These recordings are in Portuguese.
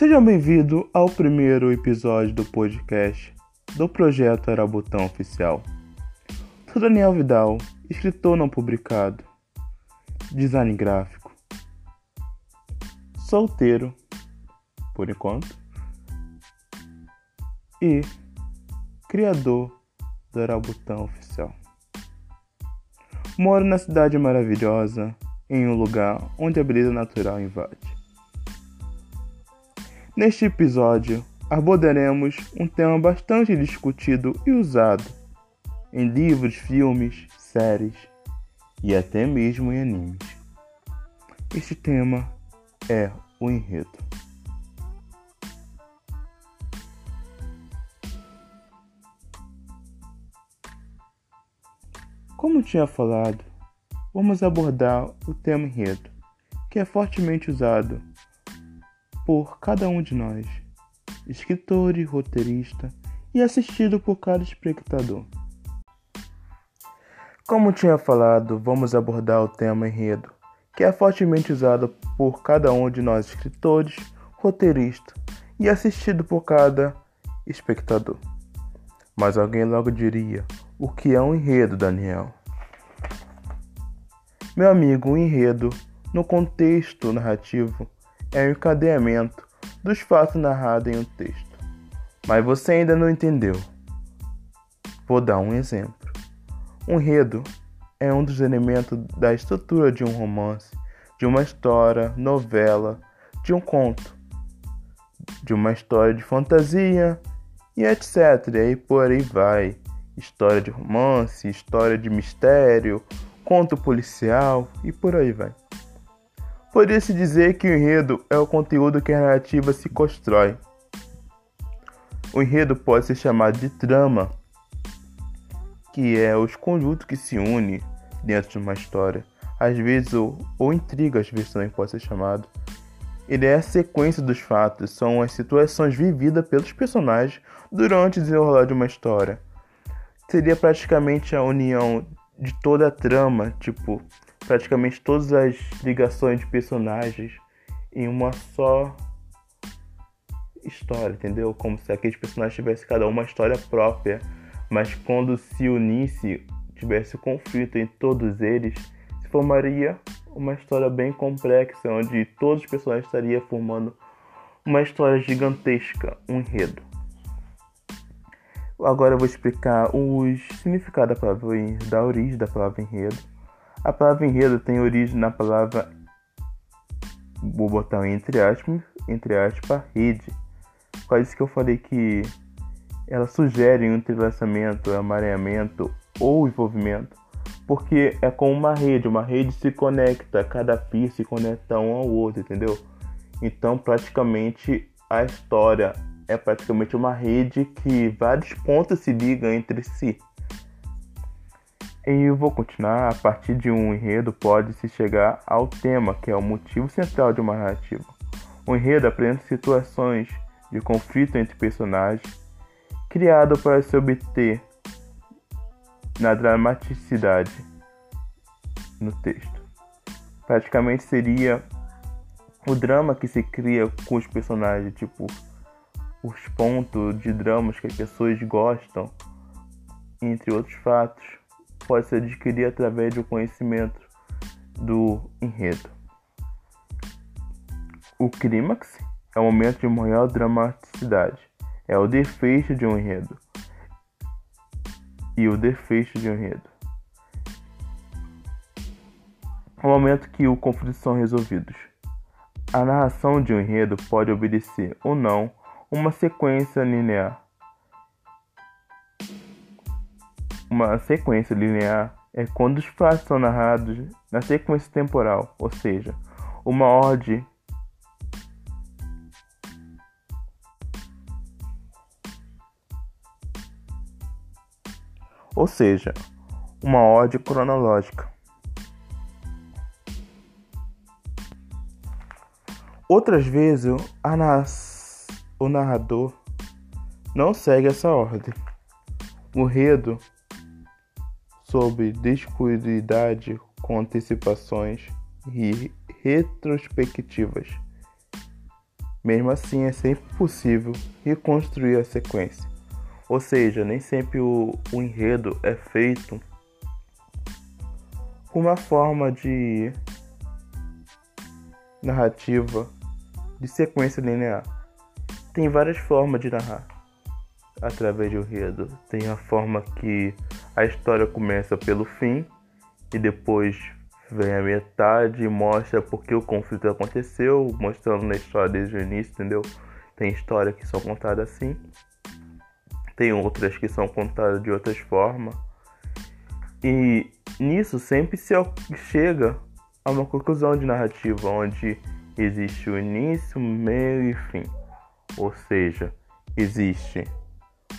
Seja bem-vindo ao primeiro episódio do podcast do projeto Arabutão Oficial. Sou Daniel Vidal, escritor não publicado, design gráfico, solteiro, por enquanto, e criador do Arabutão Oficial. Moro na cidade maravilhosa, em um lugar onde a beleza natural invade. Neste episódio, abordaremos um tema bastante discutido e usado em livros, filmes, séries e até mesmo em animes. Este tema é o enredo. Como tinha falado, vamos abordar o tema enredo, que é fortemente usado por cada um de nós, escritor e roteirista, e assistido por cada espectador. Como tinha falado, vamos abordar o tema enredo, que é fortemente usado por cada um de nós, escritores, roteiristas, e assistido por cada espectador. Mas alguém logo diria: o que é um enredo, Daniel? Meu amigo, o enredo, no contexto narrativo, é o encadeamento dos fatos narrados em um texto. Mas você ainda não entendeu. Vou dar um exemplo. Um enredo é um dos elementos da estrutura de um romance, de uma história, novela, de um conto, de uma história de fantasia e etc. E aí por aí vai. História de romance, história de mistério, conto policial e por aí vai. Poderia-se dizer que o enredo é o conteúdo que a narrativa se constrói. O enredo pode ser chamado de trama, que é os conjuntos que se unem dentro de uma história. Às vezes, ou, ou intriga, às vezes também pode ser chamado. Ele é a sequência dos fatos, são as situações vividas pelos personagens durante o desenrolar de uma história. Seria praticamente a união de toda a trama, tipo, praticamente todas as ligações de personagens em uma só história, entendeu? Como se aqueles personagens tivessem cada uma história própria, mas quando se unisse, tivesse conflito em todos eles, se formaria uma história bem complexa, onde todos os personagens estariam formando uma história gigantesca, um enredo. Agora eu vou explicar os significados da palavra da origem da palavra enredo. A palavra enredo tem origem na palavra vou botar entre aspas, entre aspas, rede. Quase que eu falei que ela sugere um entrelaçamento, amareamento ou envolvimento, porque é como uma rede, uma rede se conecta, cada fio se conecta um ao outro, entendeu? Então, praticamente a história é praticamente uma rede que vários pontos se ligam entre si. E eu vou continuar a partir de um enredo pode-se chegar ao tema, que é o motivo central de uma narrativa. O enredo apresenta situações de conflito entre personagens, criado para se obter na dramaticidade no texto. Praticamente seria o drama que se cria com os personagens, tipo os pontos de dramas que as pessoas gostam, entre outros fatos, pode se adquirir através do conhecimento do enredo. O clímax é o momento de maior dramaticidade, é o desfecho de um enredo. E o desfecho de um enredo. O momento que os conflitos são resolvidos. A narração de um enredo pode obedecer ou não uma sequência linear. Uma sequência linear é quando os fatos são narrados na sequência temporal, ou seja, uma ordem ou seja, uma ordem cronológica. Outras vezes, narração o narrador não segue essa ordem. O enredo sobre descuididade com antecipações e retrospectivas Mesmo assim, é sempre possível reconstruir a sequência. Ou seja, nem sempre o, o enredo é feito com uma forma de narrativa de sequência linear. Tem várias formas de narrar através de enredo. Tem a forma que a história começa pelo fim e depois vem a metade e mostra porque o conflito aconteceu, mostrando na história desde o início, entendeu? Tem histórias que são contadas assim, tem outras que são contadas de outras formas. E nisso sempre se chega a uma conclusão de narrativa onde existe o início, meio e fim. Ou seja, existe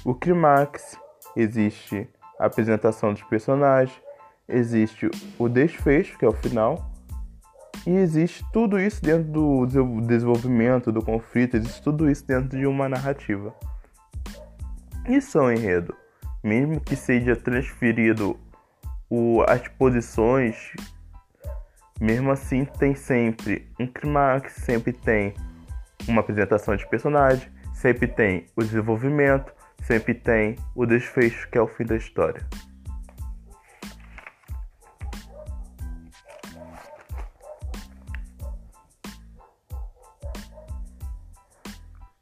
o clímax, existe a apresentação dos personagens, existe o desfecho, que é o final, e existe tudo isso dentro do desenvolvimento do conflito, existe tudo isso dentro de uma narrativa. Isso é um enredo. Mesmo que seja transferido o, as posições, mesmo assim tem sempre um clímax, sempre tem uma apresentação de personagem, sempre tem o desenvolvimento, sempre tem o desfecho, que é o fim da história.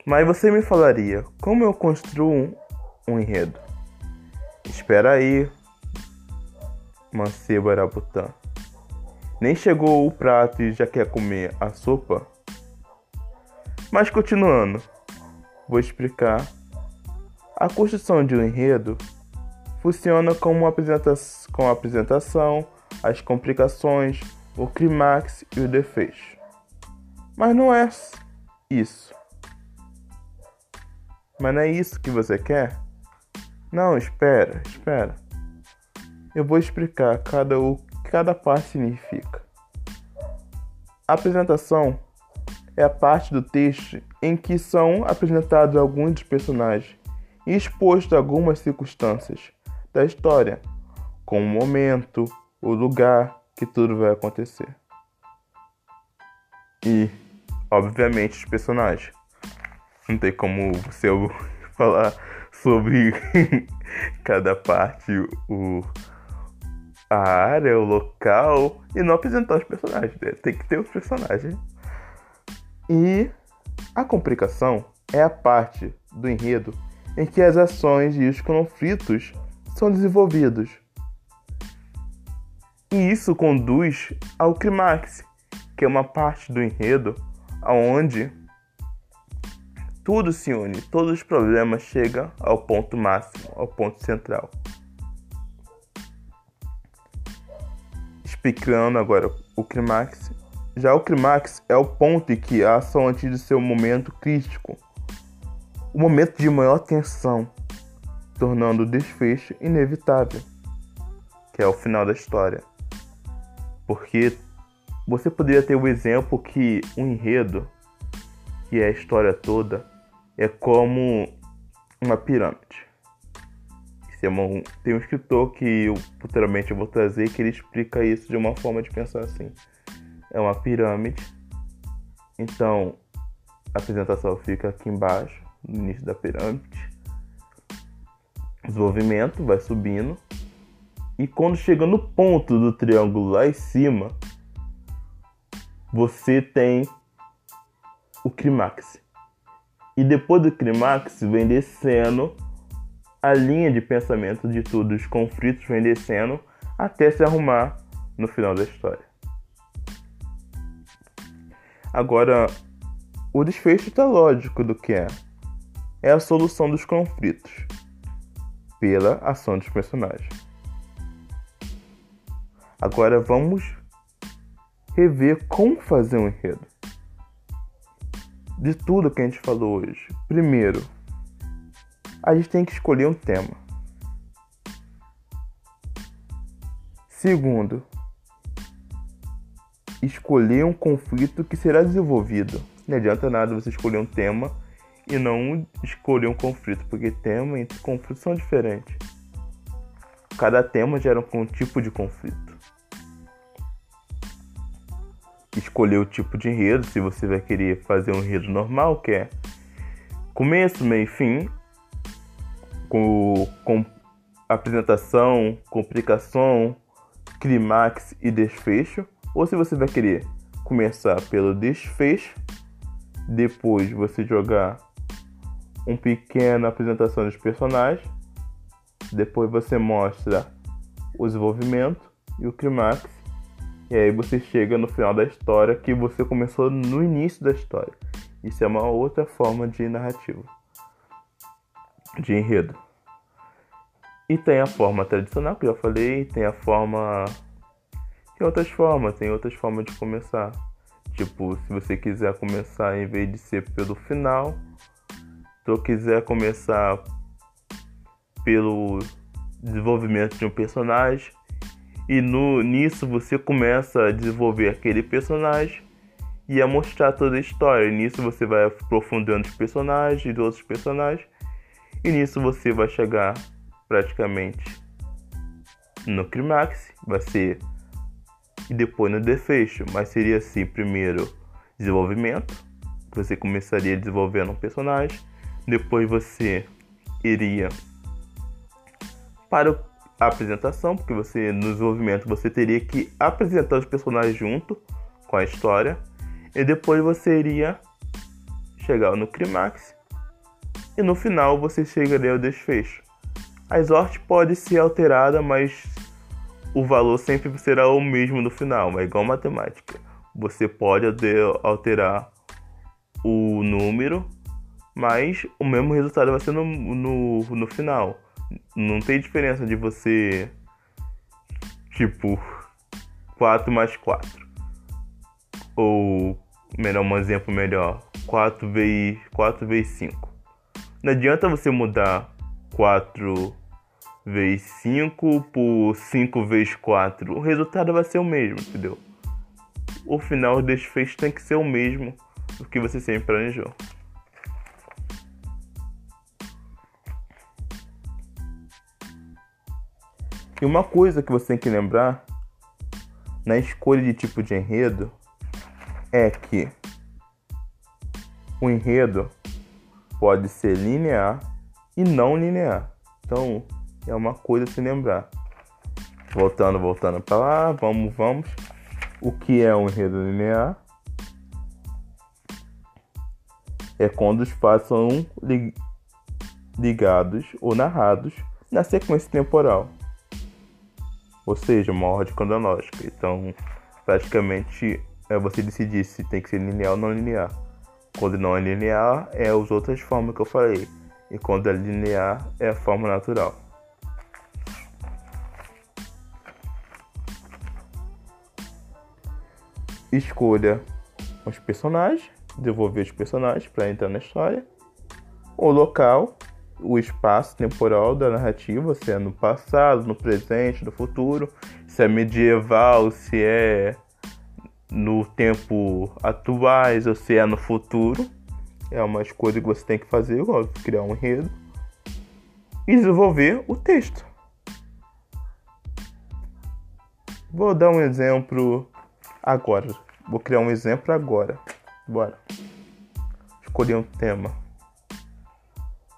Mas você me falaria, como eu construo um, um enredo? Espera aí, mancebo Arabutã. Nem chegou o prato e já quer comer a sopa? Mas continuando, vou explicar. A construção de um enredo funciona como a apresentação, as complicações, o clímax e o desfecho. Mas não é isso. Mas não é isso que você quer? Não, espera, espera. Eu vou explicar cada o que cada parte significa. A apresentação é a parte do texto em que são apresentados alguns dos personagens e expostos algumas circunstâncias da história, como o momento, o lugar que tudo vai acontecer. E, obviamente, os personagens. Não tem como você falar sobre cada parte, o, a área, o local e não apresentar os personagens. Né? Tem que ter os personagens. E a complicação é a parte do enredo em que as ações e os conflitos são desenvolvidos. E isso conduz ao clímax, que é uma parte do enredo onde tudo se une, todos os problemas chegam ao ponto máximo, ao ponto central. Explicando agora o clímax. Já o clímax é o ponto em que a ação atinge seu momento crítico, o momento de maior tensão, tornando o desfecho inevitável, que é o final da história. Porque você poderia ter o exemplo que um enredo, que é a história toda, é como uma pirâmide. É tem um escritor que eu futuramente eu vou trazer que ele explica isso de uma forma de pensar assim. É uma pirâmide. Então a apresentação fica aqui embaixo, no início da pirâmide. Desenvolvimento vai subindo. E quando chega no ponto do triângulo lá em cima, você tem o clímax. E depois do clímax vem descendo a linha de pensamento de tudo, os conflitos vem descendo até se arrumar no final da história. Agora, o desfecho está lógico do que é. É a solução dos conflitos pela ação dos personagens. Agora vamos rever como fazer um enredo de tudo que a gente falou hoje. Primeiro, a gente tem que escolher um tema. Segundo, escolher um conflito que será desenvolvido. Não adianta nada você escolher um tema e não escolher um conflito, porque tema e conflito são diferentes. Cada tema gera um tipo de conflito. escolher o tipo de enredo, se você vai querer fazer um enredo normal, que é começo, meio e fim, com, com apresentação, complicação, clímax e desfecho, ou se você vai querer começar pelo desfecho, depois você jogar uma pequena apresentação dos personagens, depois você mostra o desenvolvimento e o clímax, e aí você chega no final da história que você começou no início da história. Isso é uma outra forma de narrativa, de enredo. E tem a forma tradicional, que eu já falei, tem a forma. Tem outras formas, tem outras formas de começar. Tipo, se você quiser começar em vez de ser pelo final, se eu quiser começar pelo desenvolvimento de um personagem, e no, nisso você começa a desenvolver aquele personagem e a mostrar toda a história. Nisso você vai aprofundando os personagens e outros personagens. E nisso você vai chegar praticamente no clímax, vai ser e depois no desfecho, mas seria assim, primeiro desenvolvimento, você começaria desenvolvendo um personagem, depois você iria para a apresentação, porque você no desenvolvimento você teria que apresentar os personagens junto com a história, e depois você iria chegar no clímax e no final você chegaria ao desfecho. A sorte pode ser alterada, mas o valor sempre será o mesmo no final, é igual matemática. Você pode alterar o número, mas o mesmo resultado vai ser no, no, no final. Não tem diferença de você, tipo, 4 mais 4. Ou, melhor, um exemplo melhor, 4 vezes, 4 vezes 5. Não adianta você mudar 4 vezes 5 por 5 vezes 4. O resultado vai ser o mesmo, entendeu? O final desse desfecho tem que ser o mesmo do que você sempre planejou. E uma coisa que você tem que lembrar na escolha de tipo de enredo é que o enredo pode ser linear e não linear. Então, é uma coisa a se lembrar. Voltando, voltando para lá, vamos, vamos. O que é um enredo linear? É quando os fatos são ligados ou narrados na sequência temporal, ou seja, uma ordem cronológica. Então, praticamente é você decidir se tem que ser linear ou não linear. Quando não é linear, é as outras formas que eu falei. E quando é linear, é a forma natural. escolha os personagens, desenvolver os personagens para entrar na história, o local, o espaço temporal da narrativa, se é no passado, no presente, no futuro, se é medieval, se é no tempo atuais ou se é no futuro. É uma escolha que você tem que fazer, criar um enredo e desenvolver o texto. Vou dar um exemplo agora. Vou criar um exemplo agora. Bora. Escolher um tema.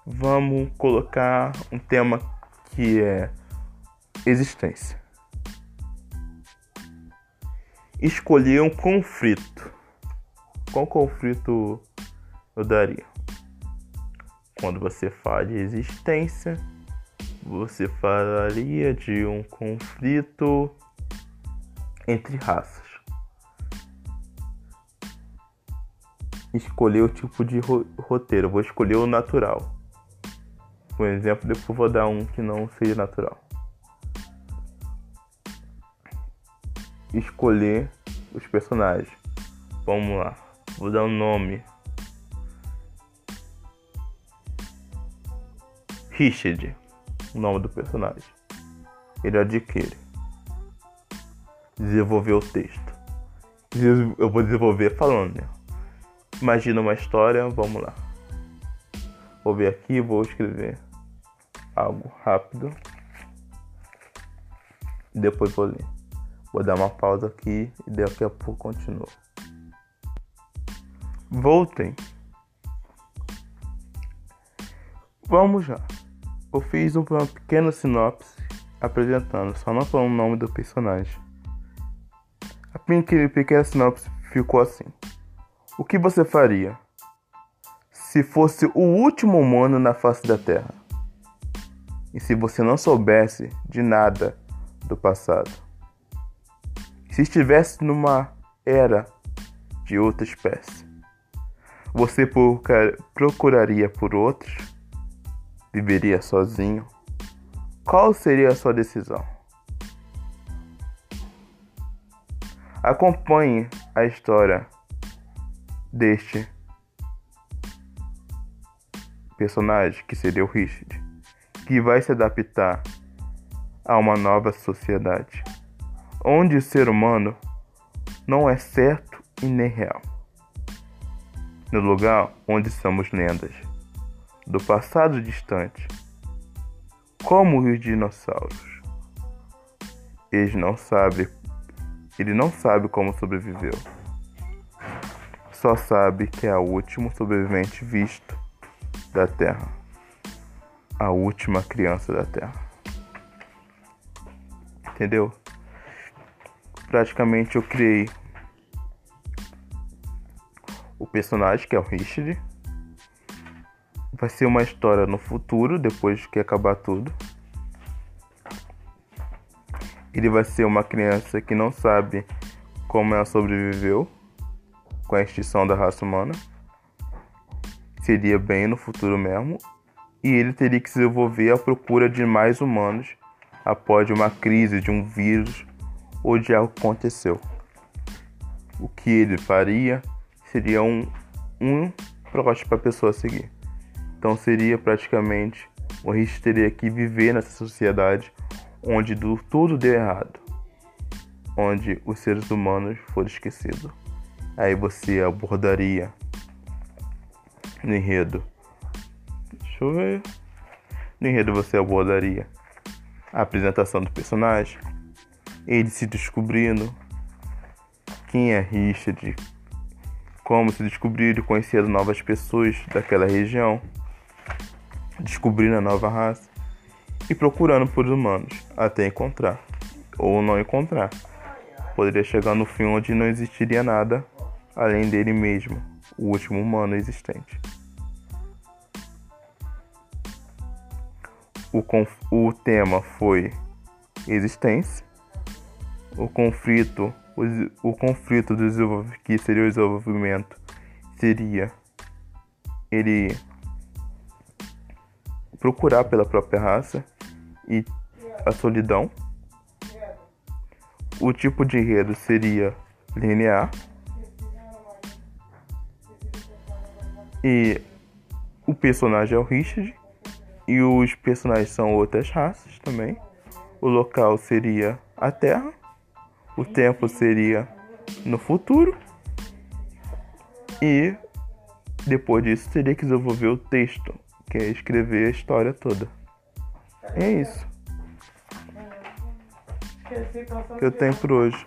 Vamos colocar um tema que é existência. Escolher um conflito. Qual conflito eu daria? Quando você fala de existência, você falaria de um conflito entre raças. Escolher o tipo de roteiro, vou escolher o natural. Por exemplo, depois vou dar um que não seja natural. Escolher os personagens. Vamos lá, vou dar um nome. Richard, o nome do personagem. Ele adquire desenvolver o texto. Eu vou desenvolver falando, né? Imagina uma história, vamos lá. Vou ver aqui, vou escrever algo rápido. Depois vou ler. Vou dar uma pausa aqui e daqui a pouco continuo. Voltem. Vamos já. Eu fiz uma pequena sinopse apresentando, só não falando o nome do personagem. A pequena sinopse ficou assim: O que você faria se fosse o último humano na face da Terra? E se você não soubesse de nada do passado? Se estivesse numa era de outra espécie, você procuraria por outros? Viveria sozinho? Qual seria a sua decisão? Acompanhe a história deste personagem, que seria o Richard, que vai se adaptar a uma nova sociedade, onde o ser humano não é certo e nem real. No lugar onde somos lendas, do passado distante, como os dinossauros. Eles não sabem ele não sabe como sobreviveu. Só sabe que é o último sobrevivente visto da Terra. A última criança da Terra. Entendeu? Praticamente eu criei o personagem que é o Richard. Vai ser uma história no futuro, depois que acabar tudo. Ele vai ser uma criança que não sabe como ela sobreviveu com a extinção da raça humana. Seria bem no futuro mesmo. E ele teria que se desenvolver à procura de mais humanos após uma crise de um vírus ou de algo que aconteceu. O que ele faria seria um, um protótipo para a pessoa seguir. Então seria praticamente o risco teria que viver nessa sociedade onde tudo deu errado, onde os seres humanos foram esquecidos. Aí você abordaria no enredo. Deixa eu ver. No enredo você abordaria a apresentação do personagem, ele se descobrindo, quem é Richard, como se descobrir e conhecer novas pessoas daquela região, descobrindo a nova raça. E procurando por humanos. Até encontrar. Ou não encontrar. Poderia chegar no fim onde não existiria nada além dele mesmo, o último humano existente. O, o tema foi existência, o conflito, o, o conflito que seria o desenvolvimento seria ele procurar pela própria raça e a solidão. O tipo de enredo seria linear. E o personagem é o Richard. E os personagens são outras raças também. O local seria a Terra. O tempo seria no futuro. E depois disso teria que desenvolver o texto, que é escrever a história toda. É isso que eu tenho por hoje.